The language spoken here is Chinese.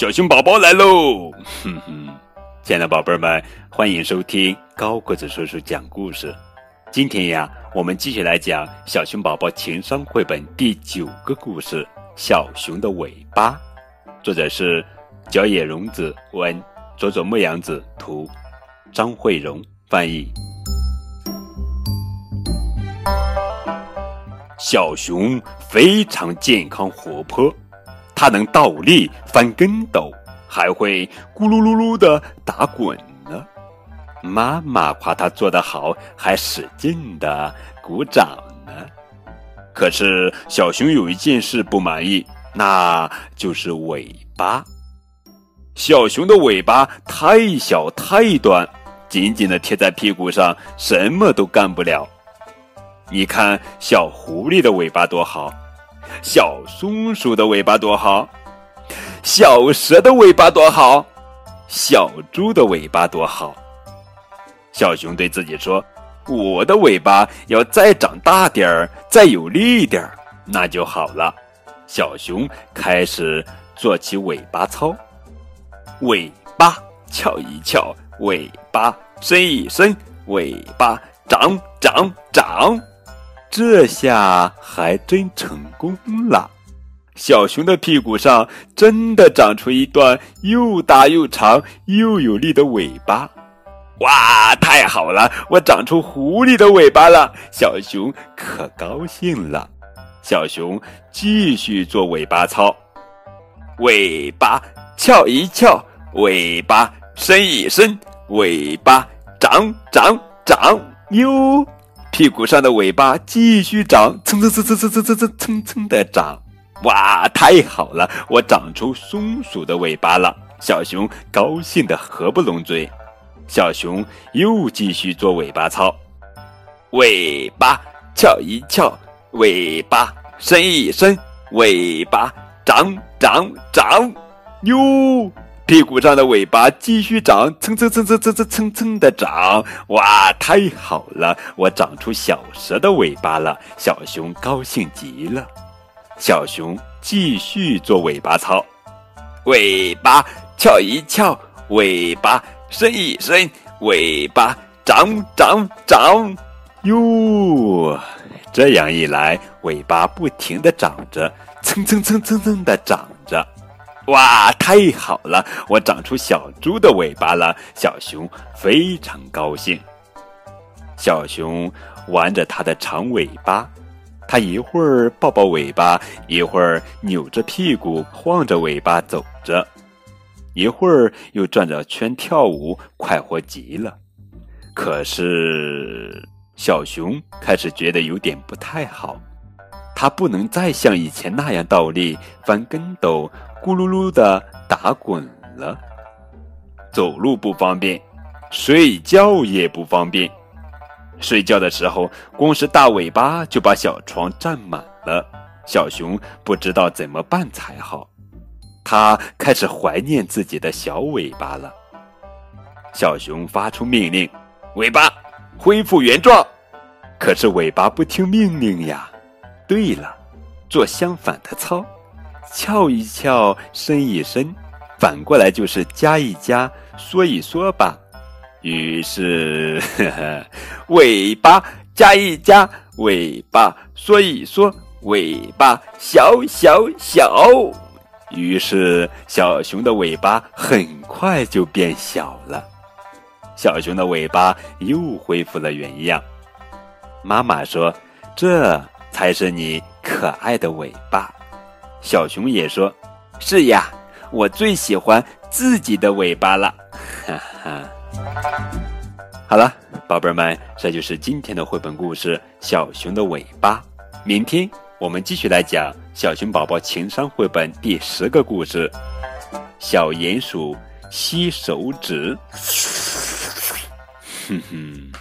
小熊宝宝来喽！哼哼，亲爱的宝贝们，欢迎收听高个子叔叔讲故事。今天呀，我们继续来讲小熊宝宝情商绘本第九个故事《小熊的尾巴》，作者是角野荣子文，佐佐木阳子图，张慧荣翻译。小熊非常健康活泼。它能倒立、翻跟斗，还会咕噜噜噜的打滚呢。妈妈夸它做得好，还使劲的鼓掌呢。可是小熊有一件事不满意，那就是尾巴。小熊的尾巴太小太短，紧紧的贴在屁股上，什么都干不了。你看小狐狸的尾巴多好。小松鼠的尾巴多好，小蛇的尾巴多好，小猪的尾巴多好。小熊对自己说：“我的尾巴要再长大点儿，再有力点儿，那就好了。”小熊开始做起尾巴操，尾巴翘一翘，尾巴伸一伸，尾巴长长长。这下还真成功了，小熊的屁股上真的长出一段又大又长又有力的尾巴。哇，太好了，我长出狐狸的尾巴了！小熊可高兴了。小熊继续做尾巴操，尾巴翘一翘，尾巴伸一伸，尾巴长长长哟。屁股上的尾巴继续长，蹭蹭蹭蹭蹭蹭蹭蹭蹭蹭的长，哇，太好了！我长出松鼠的尾巴了。小熊高兴的合不拢嘴。小熊又继续做尾巴操，尾巴翘一翘，尾巴伸一伸，尾巴长长长，哟。屁股上的尾巴继续长，蹭蹭蹭蹭蹭蹭蹭蹭的长，哇，太好了！我长出小蛇的尾巴了，小熊高兴极了。小熊继续做尾巴操，尾巴翘一翘，尾巴伸一伸，尾巴长长长，哟，这样一来，尾巴不停的长着，蹭蹭蹭蹭蹭的长着。哇，太好了！我长出小猪的尾巴了，小熊非常高兴。小熊玩着它的长尾巴，它一会儿抱抱尾巴，一会儿扭着屁股晃着尾巴走着，一会儿又转着圈跳舞，快活极了。可是，小熊开始觉得有点不太好，它不能再像以前那样倒立、翻跟斗。咕噜噜的打滚了，走路不方便，睡觉也不方便。睡觉的时候，光是大尾巴就把小床占满了。小熊不知道怎么办才好，它开始怀念自己的小尾巴了。小熊发出命令：“尾巴恢复原状。”可是尾巴不听命令呀。对了，做相反的操。翘一翘，伸一伸，反过来就是夹一夹，缩一缩吧。于是，呵 呵，尾巴夹一夹，尾巴缩一缩，尾巴小小小。于是，小熊的尾巴很快就变小了。小熊的尾巴又恢复了原样。妈妈说：“这才是你可爱的尾巴。”小熊也说：“是呀，我最喜欢自己的尾巴了。”哈哈。好了，宝贝儿们，这就是今天的绘本故事《小熊的尾巴》。明天我们继续来讲小熊宝宝情商绘本第十个故事《小鼹鼠吸手指》。哼哼。